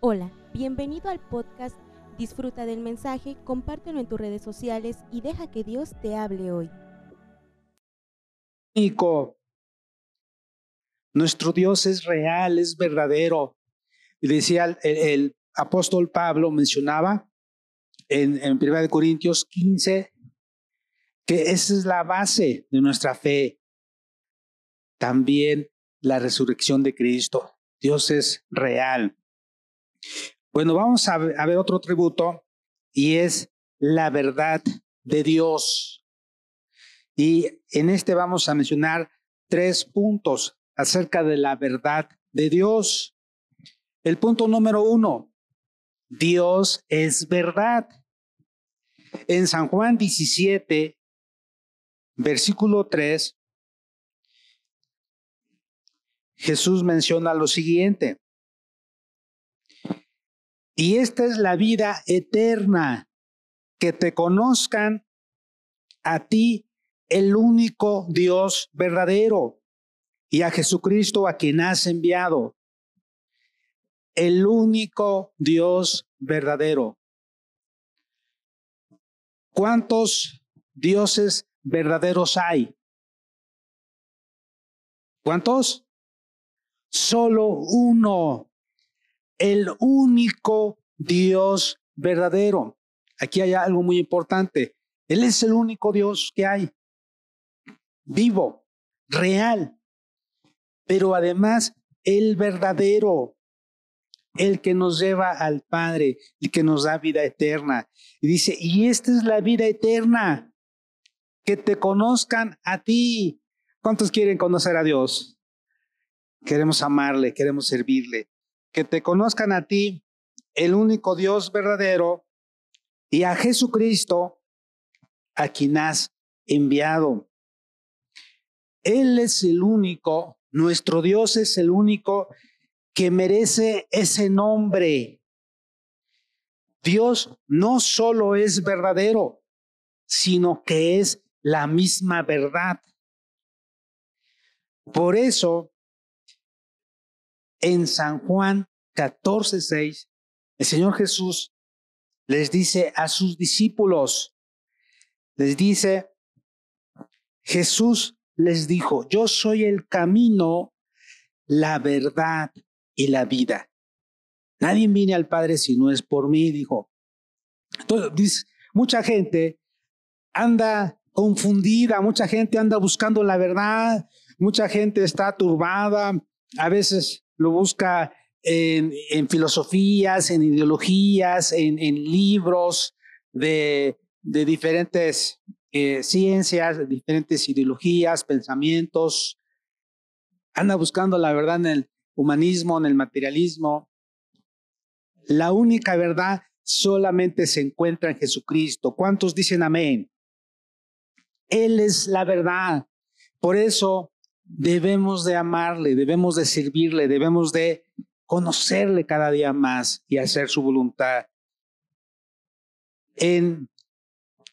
Hola, bienvenido al podcast. Disfruta del mensaje, compártelo en tus redes sociales y deja que Dios te hable hoy. Nuestro Dios es real, es verdadero. Y decía el, el apóstol Pablo, mencionaba en, en 1 Corintios 15, que esa es la base de nuestra fe. También la resurrección de Cristo. Dios es real. Bueno, vamos a ver, otro tributo y es la verdad de Dios. Y en este vamos a mencionar tres puntos acerca de la verdad de Dios. El punto número uno, Dios es verdad. En San Juan 17, versículo 3, Jesús menciona lo siguiente. Y esta es la vida eterna, que te conozcan a ti, el único Dios verdadero, y a Jesucristo a quien has enviado, el único Dios verdadero. ¿Cuántos dioses verdaderos hay? ¿Cuántos? Solo uno, el único Dios verdadero. Aquí hay algo muy importante. Él es el único Dios que hay, vivo, real, pero además el verdadero, el que nos lleva al Padre, y que nos da vida eterna. Y dice, y esta es la vida eterna, que te conozcan a ti. ¿Cuántos quieren conocer a Dios? Queremos amarle, queremos servirle que te conozcan a ti, el único Dios verdadero, y a Jesucristo, a quien has enviado. Él es el único, nuestro Dios es el único que merece ese nombre. Dios no solo es verdadero, sino que es la misma verdad. Por eso, en San Juan 14, 6, el Señor Jesús les dice a sus discípulos, les dice, Jesús les dijo, yo soy el camino, la verdad y la vida. Nadie viene al Padre si no es por mí, dijo. Entonces, mucha gente anda confundida, mucha gente anda buscando la verdad, mucha gente está turbada, a veces lo busca en, filosofías, en ideologías, en, libros de, diferentes eh, ciencias, de diferentes ideologías, pensamientos. Anda buscando la verdad en el humanismo, en el materialismo. La única verdad solamente se encuentra en Jesucristo. ¿Cuántos dicen amén? Él es la verdad. Por eso debemos de amarle, debemos de servirle, debemos de conocerle cada día más y hacer su voluntad. En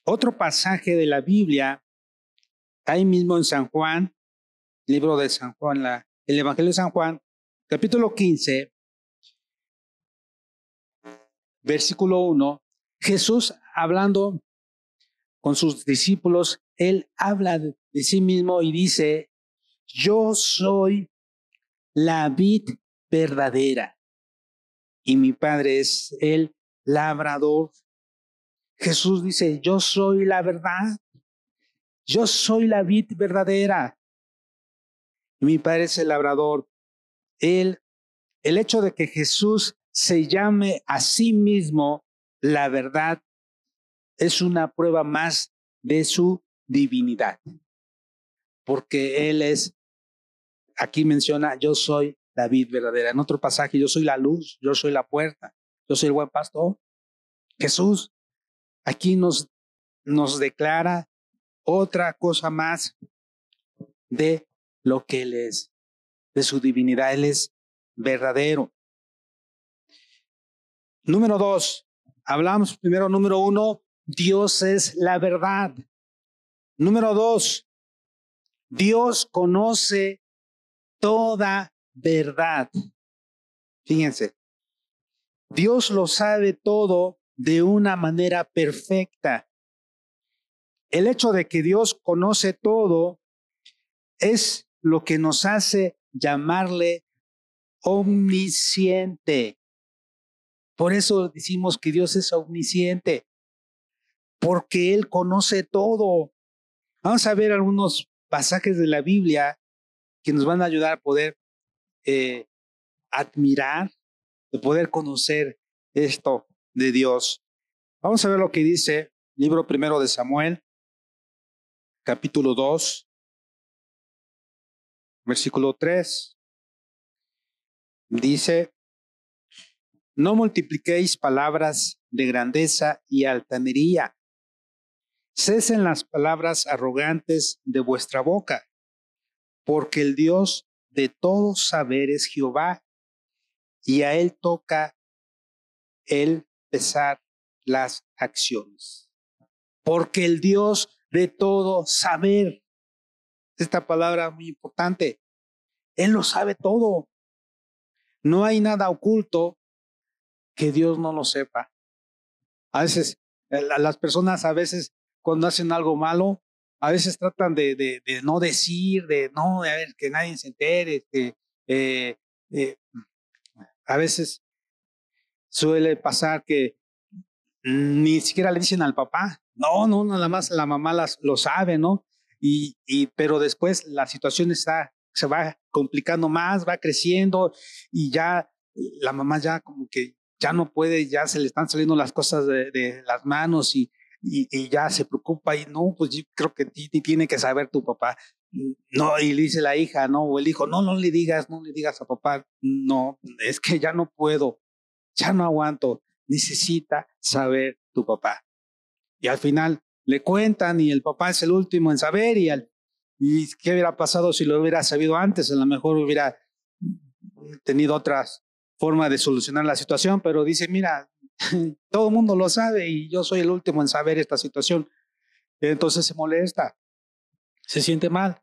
otro pasaje de la Biblia, ahí mismo en San Juan, libro de San Juan, la, el Evangelio de San Juan, capítulo 15, versículo 1, Jesús hablando con sus discípulos, él habla de sí mismo y dice, yo soy la vid verdadera y mi padre es el labrador. Jesús dice, yo soy la verdad, yo soy la vid verdadera y mi padre es el labrador. El, el hecho de que Jesús se llame a sí mismo la verdad es una prueba más de su divinidad porque Él es, aquí menciona, yo soy la vid verdadera. En otro pasaje, yo soy la luz, yo soy la puerta, yo soy el buen pastor. Jesús aquí nos, nos declara otra cosa más de lo que Él es, de su divinidad. Él es verdadero. Número dos, hablamos primero, número uno, Dios es la verdad. Número dos, Dios conoce toda verdad. Fíjense, Dios lo sabe todo de una manera perfecta. El hecho de que Dios conoce todo es lo que nos hace llamarle omnisciente. Por eso decimos que Dios es omnisciente, porque Él conoce todo. Vamos a ver algunos pasajes de la Biblia que nos van a ayudar a poder eh, admirar, de poder conocer esto de Dios. Vamos a ver lo que dice libro primero de Samuel, capítulo 2, versículo 3. Dice, no multipliquéis palabras de grandeza y altanería. Cesen las palabras arrogantes de vuestra boca, porque el Dios de todos saber es Jehová, y a él toca el pesar las acciones. Porque el Dios de todo saber, esta palabra muy importante, Él lo sabe todo. No hay nada oculto que Dios no lo sepa. A veces, eh, las personas a veces cuando hacen algo malo, a veces tratan de, no decir, de no, a ver, que nadie se entere, que eh, eh, a veces suele pasar que ni siquiera le dicen al papá. No, no, nada más la mamá las, lo sabe, ¿no? Y, pero después la situación está, se va complicando más, va creciendo y ya la mamá ya como que ya no puede, ya se le están saliendo las cosas de, de las manos y, y, y, ya se preocupa y no, pues yo creo que tiene que saber tu papá. No, y le dice la hija, no, o el hijo, no, no le digas, no le digas a papá, no, es que ya no puedo, ya no aguanto necesita saber tu papá. Y al final le cuentan y el papá es el último en saber y, al, y qué hubiera pasado si lo hubiera sabido antes, a lo mejor hubiera tenido otra forma de solucionar la situación, pero dice, mira, todo el mundo lo sabe y yo soy el último en saber esta situación. Entonces se molesta, se siente mal.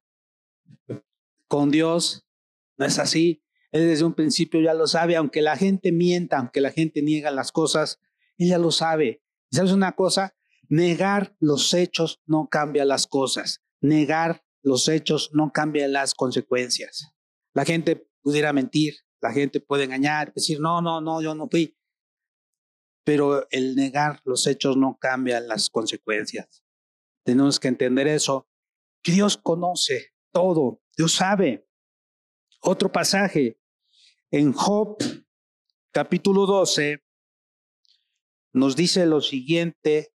Con Dios no es así. Él desde un principio ya lo sabe, aunque la gente mienta, aunque la gente niega las cosas, ella lo sabe. ¿Sabes una cosa? Negar los hechos no cambia las cosas. Negar los hechos no cambia las consecuencias. La gente pudiera mentir, la gente puede engañar, decir, no, no, no, yo no fui. Pero el negar los hechos no cambia las consecuencias. Tenemos que entender eso, que Dios conoce todo, Dios sabe. Otro pasaje, en Job capítulo 12 nos dice lo siguiente.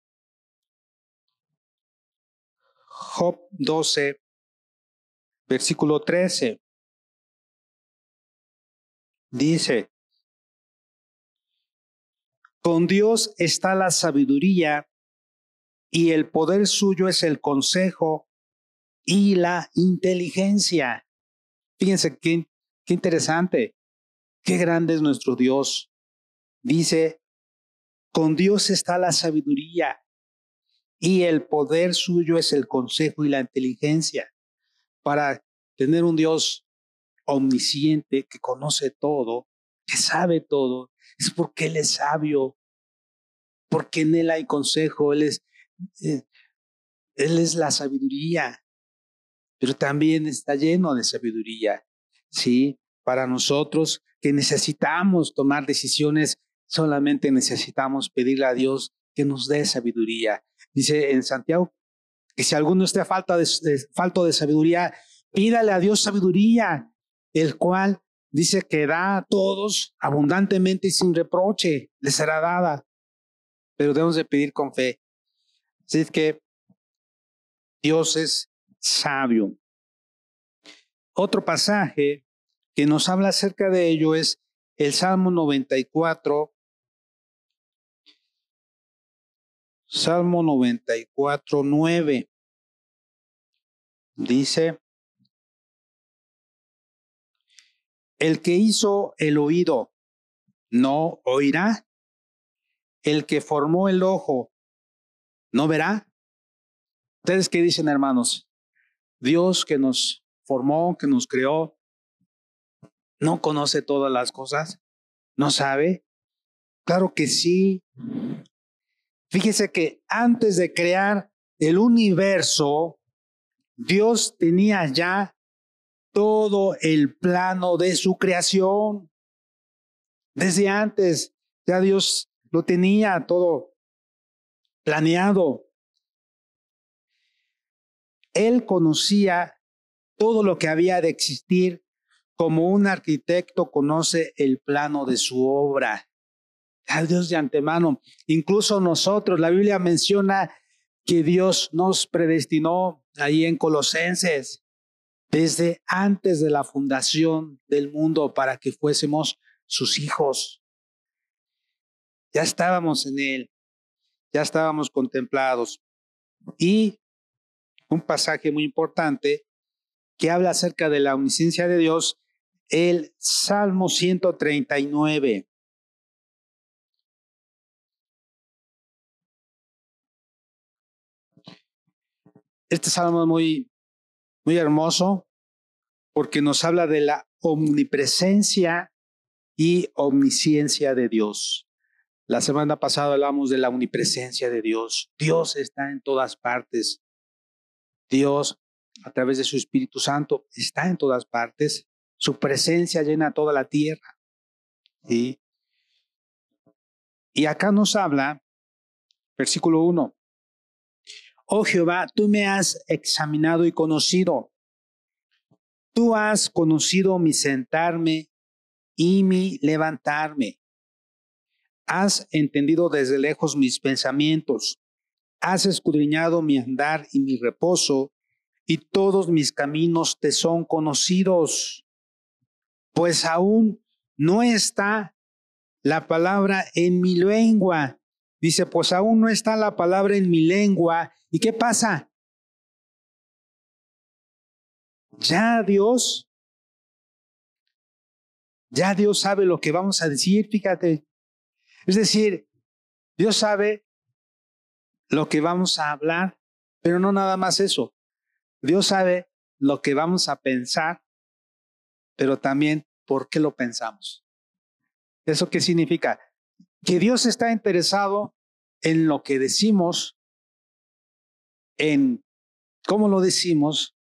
Job 12, versículo 13. Dice, con Dios está la sabiduría y el poder suyo es el consejo y la inteligencia. Fíjense qué, interesante. Qué grande es nuestro Dios. Dice, con Dios está la sabiduría y el poder suyo es el consejo y la inteligencia. Para tener un Dios omnisciente que conoce todo, que sabe todo, es porque Él es sabio, porque en Él hay consejo, Él es, eh, él es la sabiduría, pero también está lleno de sabiduría, ¿sí? Para nosotros que necesitamos tomar decisiones, solamente necesitamos pedirle a Dios que nos dé sabiduría. Dice en Santiago que si alguno esté falta de, falto de sabiduría, pídale a Dios sabiduría, el cual dice que da a todos abundantemente y sin reproche, les será dada. Pero debemos de pedir con fe. Así es que Dios es sabio. Otro pasaje que nos habla acerca de ello es el Salmo 94. Salmo 94, 9. Dice, el que hizo el oído no oirá, el que formó el ojo no verá. ¿Ustedes qué dicen, hermanos? Dios que nos formó, que nos creó, no conoce todas las cosas, no sabe. Claro que sí. Fíjese que antes de crear el universo, Dios tenía ya todo el plano de su creación. Desde antes, ya Dios lo tenía todo planeado. Él conocía todo lo que había de existir como un arquitecto conoce el plano de su obra. A Dios de antemano. Incluso nosotros, la Biblia menciona que Dios nos predestinó ahí en Colosenses desde antes de la fundación del mundo para que fuésemos sus hijos. Ya estábamos en Él, ya estábamos contemplados. Y un pasaje muy importante que habla acerca de la omnisciencia de Dios, el Salmo 139. Este salmo es muy, muy hermoso porque nos habla de la omnipresencia y omnisciencia de Dios. La semana pasada hablamos de la omnipresencia de Dios. Dios está en todas partes. Dios, a través de su Espíritu Santo, está en todas partes. Su presencia llena toda la tierra. Y acá nos habla, versículo 1, Oh Jehová, tú me has examinado y conocido. Tú has conocido mi sentarme y mi levantarme. Has entendido desde lejos mis pensamientos. Has escudriñado mi andar y mi reposo, y todos mis caminos te son conocidos. Pues aún no está la palabra en mi lengua. Dice, pues aún no está la palabra en mi lengua ¿Y qué pasa? Ya Dios, ya Dios sabe lo que vamos a decir, fíjate. Es decir, Dios sabe lo que vamos a hablar, pero no nada más eso. Dios sabe lo que vamos a pensar, pero también por qué lo pensamos. ¿Eso qué significa? Que Dios está interesado en lo que decimos, en cómo lo decimos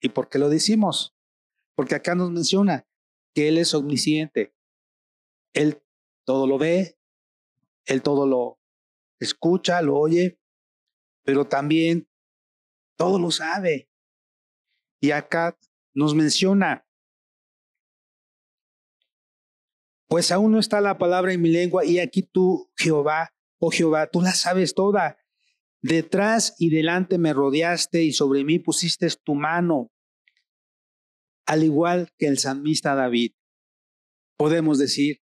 y por qué lo decimos. Porque acá nos menciona que Él es omnisciente. Él todo lo ve, Él todo lo escucha, lo oye, pero también todo lo sabe. Y acá nos menciona, pues aún no está la palabra en mi lengua y aquí tú, Jehová, oh Jehová, tú la sabes toda. Detrás y delante me rodeaste y sobre mí pusiste tu mano, al igual que el salmista David. Podemos decir,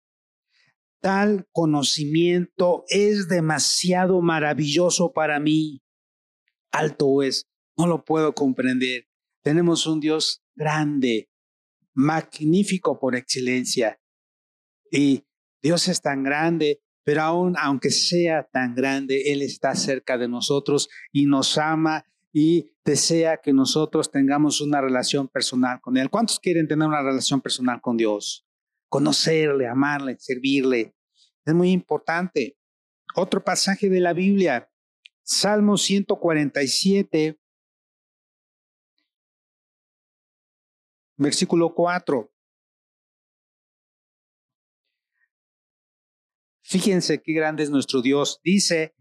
tal conocimiento es demasiado maravilloso para mí. Alto es, no lo puedo comprender. Tenemos un Dios grande, magnífico por excelencia. Y Dios es tan grande pero aún aunque sea tan grande, Él está cerca de nosotros y nos ama y desea que nosotros tengamos una relación personal con Él. ¿Cuántos quieren tener una relación personal con Dios? Conocerle, amarle, servirle. Es muy importante. Otro pasaje de la Biblia, Salmo 147, versículo 4. Fíjense qué grande es nuestro Dios. Dice,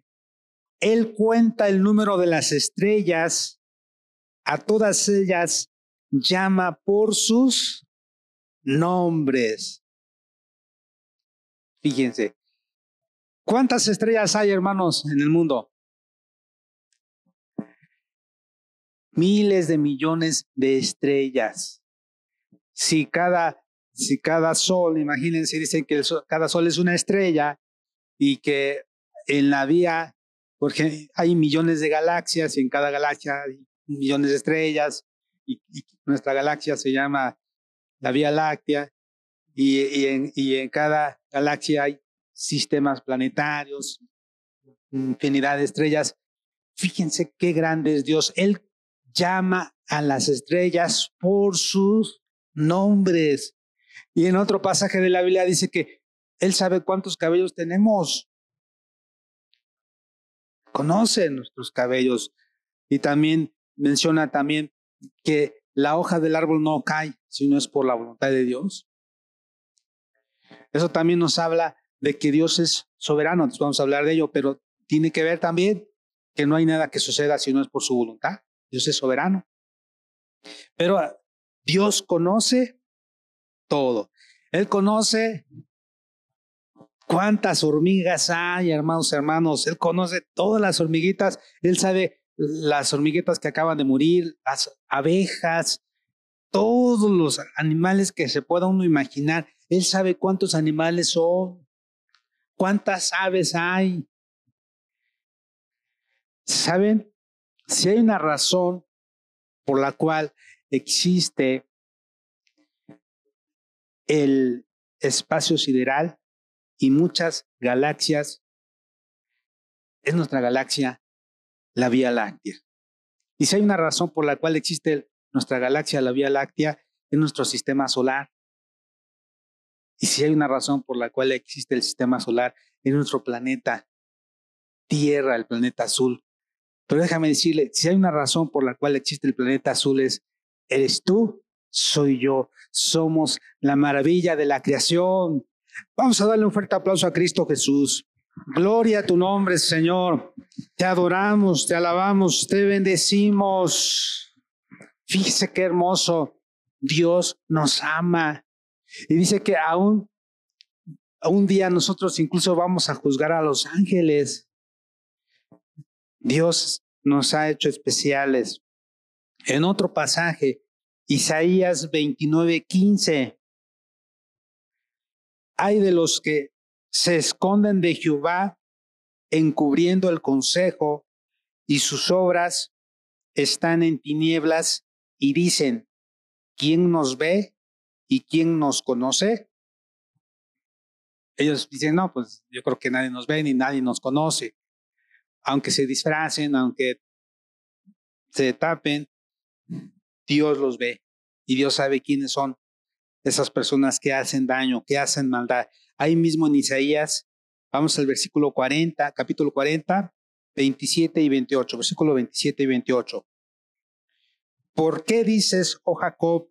Él cuenta el número de las estrellas, a todas ellas llama por sus nombres. Fíjense, ¿cuántas estrellas hay, hermanos, en el mundo? Miles de millones de estrellas. Si cada si cada sol, imagínense, dicen que cada sol es una estrella y que en la vía, porque hay millones de galaxias y en cada galaxia hay millones de estrellas y, nuestra galaxia se llama la Vía Láctea y, en, y en cada galaxia hay sistemas planetarios, infinidad de estrellas. Fíjense qué grande es Dios. Él llama a las estrellas por sus nombres. Y en otro pasaje de la Biblia dice que Él sabe cuántos cabellos tenemos. Conoce nuestros cabellos. Y también menciona también que la hoja del árbol no cae si no es por la voluntad de Dios. Eso también nos habla de que Dios es soberano, entonces vamos a hablar de ello, pero tiene que ver también que no hay nada que suceda si no es por su voluntad. Dios es soberano. Pero ah, Dios conoce todo. Él conoce cuántas hormigas hay, hermanos, hermanos. Él conoce todas las hormiguitas. Él sabe las hormiguitas que acaban de morir, las abejas, todos los animales que se pueda uno imaginar. Él sabe cuántos animales son, cuántas aves hay. ¿Saben? Si hay una razón por la cual existe el espacio sideral y muchas galaxias, es nuestra galaxia, la Vía Láctea. Y si hay una razón por la cual existe nuestra galaxia, la Vía Láctea, es nuestro sistema solar. Y si hay una razón por la cual existe el sistema solar, en nuestro planeta Tierra, el planeta azul. Pero déjame decirle, si hay una razón por la cual existe el planeta azul es, eres tú, soy yo, somos la maravilla de la creación. Vamos a darle un fuerte aplauso a Cristo Jesús. Gloria a tu nombre, Señor. Te adoramos, te alabamos, te bendecimos. Fíjese qué hermoso. Dios nos ama. Y dice que aún un día nosotros incluso vamos a juzgar a los ángeles. Dios nos ha hecho especiales. En otro pasaje, Isaías 29, 15. Hay de los que se esconden de Jehová encubriendo el consejo y sus obras están en tinieblas y dicen, ¿quién nos ve y quién nos conoce? Ellos dicen, no, pues yo creo que nadie nos ve ni nadie nos conoce. Aunque se disfracen, aunque se tapen, Dios los ve y Dios sabe quiénes son esas personas que hacen daño, que hacen maldad. Ahí mismo en Isaías, vamos al versículo 40, capítulo 40, 27 y 28, versículo 27 y 28. ¿Por qué dices, oh Jacob,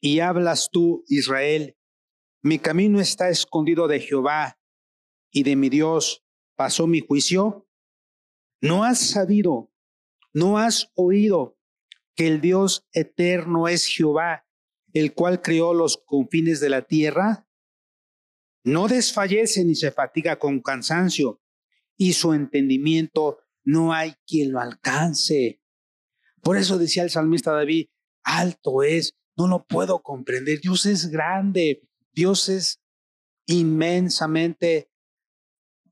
y hablas tú, Israel, mi camino está escondido de Jehová y de mi Dios pasó mi juicio? ¿No has sabido, no has oído que el Dios eterno es Jehová, el cual creó los confines de la tierra? No desfallece ni se fatiga con cansancio, y su entendimiento no hay quien lo alcance. Por eso decía el salmista David, alto es, no lo puedo comprender. Dios es grande, Dios es inmensamente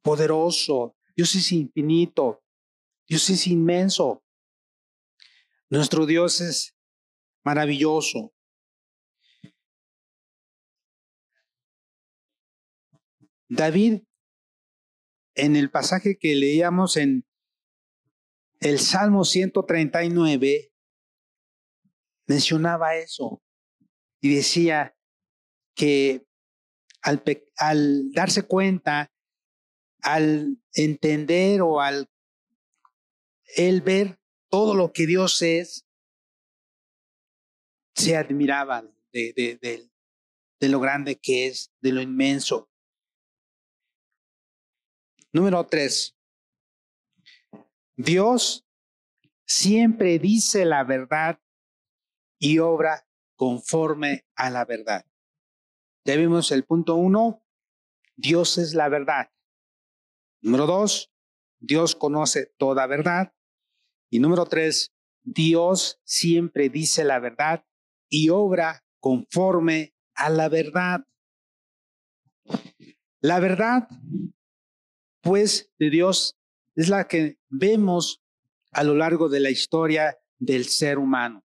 poderoso, Dios es infinito, Dios es inmenso. Nuestro Dios es maravilloso. David, en el pasaje que leíamos en el Salmo 139 mencionaba eso y decía que al, darse cuenta, al entender o al él ver todo lo que Dios es, se admiraba de, de, de, de lo grande que es, de lo inmenso. Número tres, Dios siempre dice la verdad y obra conforme a la verdad. Ya vimos el punto uno, Dios es la verdad. Número dos, Dios conoce toda verdad. Y número tres, Dios siempre dice la verdad y obra conforme a la verdad. La verdad, pues, de Dios es la que vemos a lo largo de la historia del ser humano.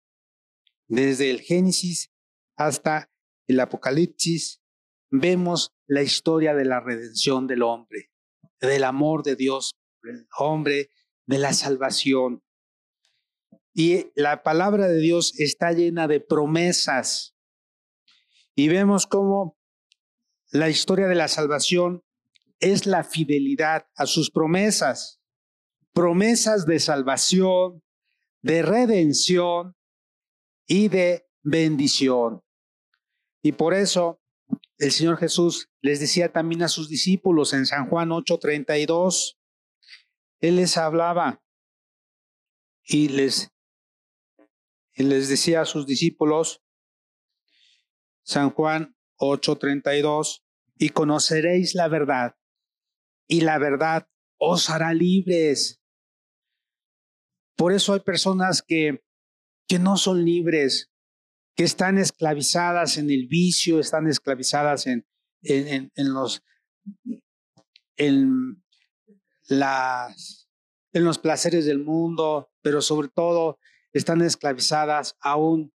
Desde el Génesis hasta el Apocalipsis, vemos la historia de la redención del hombre, del amor de Dios el hombre, de la salvación. Y la palabra de Dios está llena de promesas. Y vemos cómo la historia de la salvación es la fidelidad a sus promesas, promesas de salvación, de redención y de bendición. Y por eso el Señor Jesús les decía también a sus discípulos en San Juan 8:32, Él les hablaba y les, y les decía a sus discípulos, San Juan 8:32, y conoceréis la verdad, y la verdad os hará libres. Por eso hay personas que, que no son libres, que están esclavizadas en el vicio, están esclavizadas en, en, en, los, en, las, en los placeres del mundo, pero sobre todo están esclavizadas aún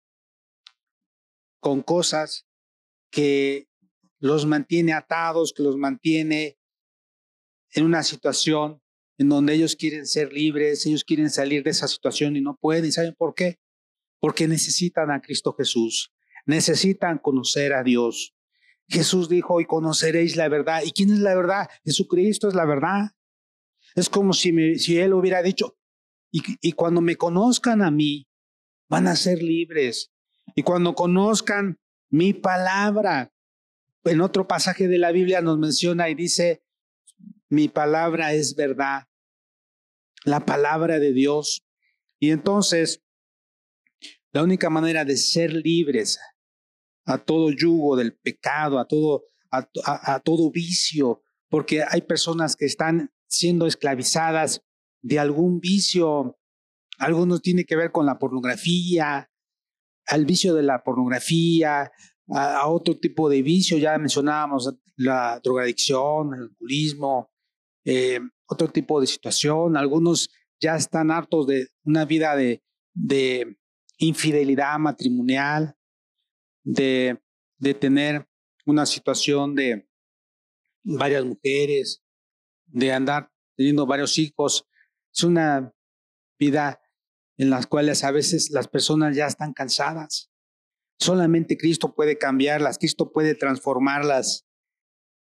con cosas que los mantiene atados, que los mantiene en una situación en donde ellos quieren ser libres, ellos quieren salir de esa situación y no pueden. ¿Saben por qué? Porque necesitan a Cristo Jesús, necesitan conocer a Dios. Jesús dijo, y conoceréis la verdad. ¿Y quién es la verdad? Jesucristo es la verdad. Es como si, si Él hubiera dicho, y, cuando me conozcan a mí, van a ser libres. Y cuando conozcan mi palabra, en otro pasaje de la Biblia nos menciona y dice, mi palabra es verdad, la palabra de Dios. Y entonces, la única manera de ser libres a todo yugo del pecado, a todo, a, todo vicio, porque hay personas que están siendo esclavizadas de algún vicio. Algunos tiene que ver con la pornografía, al vicio de la pornografía, a, otro tipo de vicio, ya mencionábamos la drogadicción, el alcoholismo, eh, otro tipo de situación. Algunos ya están hartos de una vida de, de infidelidad matrimonial, de, de tener una situación de varias mujeres, de andar teniendo varios hijos. Es una vida en las cuales a veces las personas ya están cansadas. Solamente Cristo puede cambiarlas, Cristo puede transformarlas.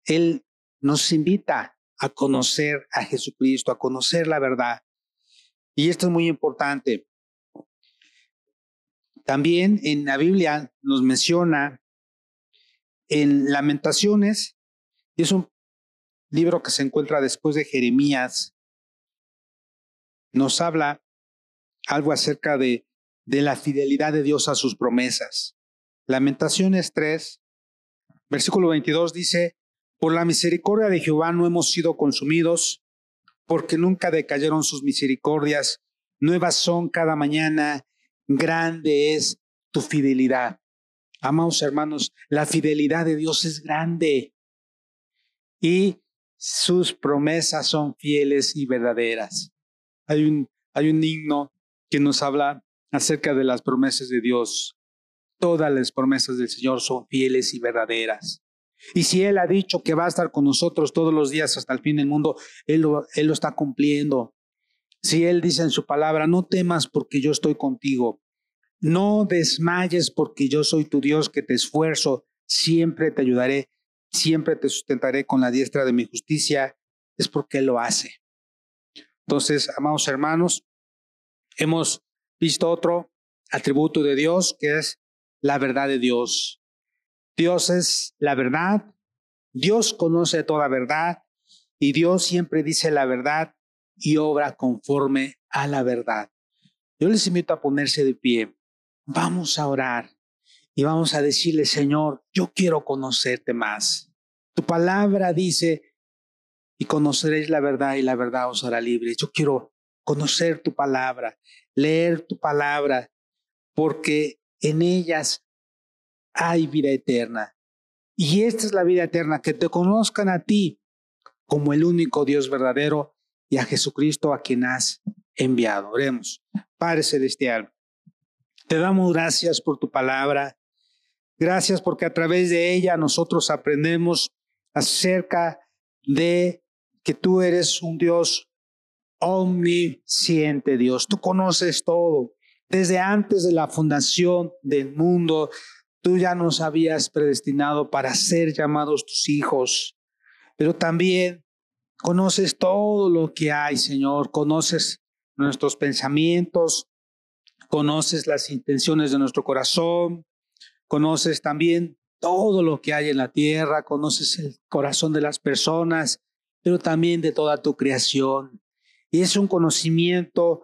Él nos invita a conocer a Jesucristo, a conocer la verdad. Y esto es muy importante. También en la Biblia nos menciona en Lamentaciones, y es un libro que se encuentra después de Jeremías, nos habla algo acerca de, la fidelidad de Dios a sus promesas. Lamentaciones 3, versículo 22 dice, por la misericordia de Jehová no hemos sido consumidos, porque nunca decayeron sus misericordias, nuevas son cada mañana, grande es tu fidelidad. Amados hermanos, la fidelidad de Dios es grande y sus promesas son fieles y verdaderas. Hay un, hay un himno que nos habla acerca de las promesas de Dios. Todas las promesas del Señor son fieles y verdaderas. Y si Él ha dicho que va a estar con nosotros todos los días hasta el fin del mundo, Él lo, él lo está cumpliendo. Si Él dice en su palabra, no temas porque yo estoy contigo, no desmayes porque yo soy tu Dios que te esfuerzo, siempre te ayudaré, siempre te sustentaré con la diestra de mi justicia, es porque Él lo hace. Entonces, amados hermanos, hemos visto otro atributo de Dios que es la verdad de Dios. Dios es la verdad, Dios conoce toda verdad y Dios siempre dice la verdad y obra conforme a la verdad. Yo les invito a ponerse de pie. Vamos a orar y vamos a decirle, Señor, yo quiero conocerte más. Tu palabra dice, y conoceréis la verdad y la verdad os hará libre. Yo quiero conocer tu palabra, leer tu palabra, porque en ellas hay vida eterna. Y esta es la vida eterna, que te conozcan a ti como el único Dios verdadero y a Jesucristo a quien has enviado. Oremos. Padre Celestial, te damos gracias por tu palabra. Gracias porque a través de ella nosotros aprendemos acerca de que tú eres un Dios omnisciente, Dios. Tú conoces todo. Desde antes de la fundación del mundo, Tú ya nos habías predestinado para ser llamados tus hijos, pero también conoces todo lo que hay, Señor. Conoces nuestros pensamientos, conoces las intenciones de nuestro corazón, conoces también todo lo que hay en la tierra, conoces el corazón de las personas, pero también de toda tu creación. Y es un conocimiento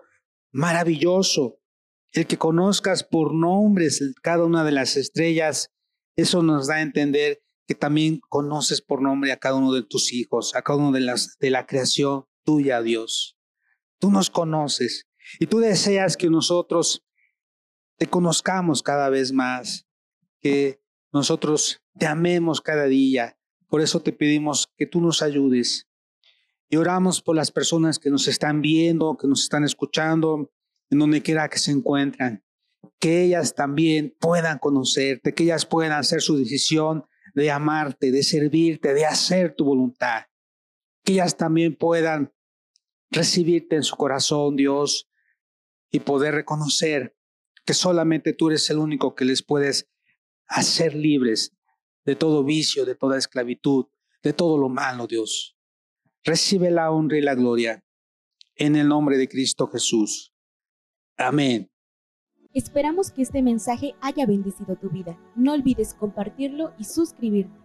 maravilloso. El que conozcas por nombres cada una de las estrellas, eso nos da a entender que también conoces por nombre a cada uno de tus hijos, a cada uno de, las, de la creación tuya, Dios. Tú nos conoces y tú deseas que nosotros te conozcamos cada vez más, que nosotros te amemos cada día. Por eso te pedimos que tú nos ayudes. Y oramos por las personas que nos están viendo, que nos están escuchando, en donde quiera que se encuentran. Que ellas también puedan conocerte, que ellas puedan hacer su decisión de amarte, de servirte, de hacer tu voluntad. Que ellas también puedan recibirte en su corazón, Dios, y poder reconocer que solamente tú eres el único que les puedes hacer libres de todo vicio, de toda esclavitud, de todo lo malo, Dios. Recibe la honra y la gloria en el nombre de Cristo Jesús. Amén. Esperamos que este mensaje haya bendecido tu vida. No olvides compartirlo y suscribirte.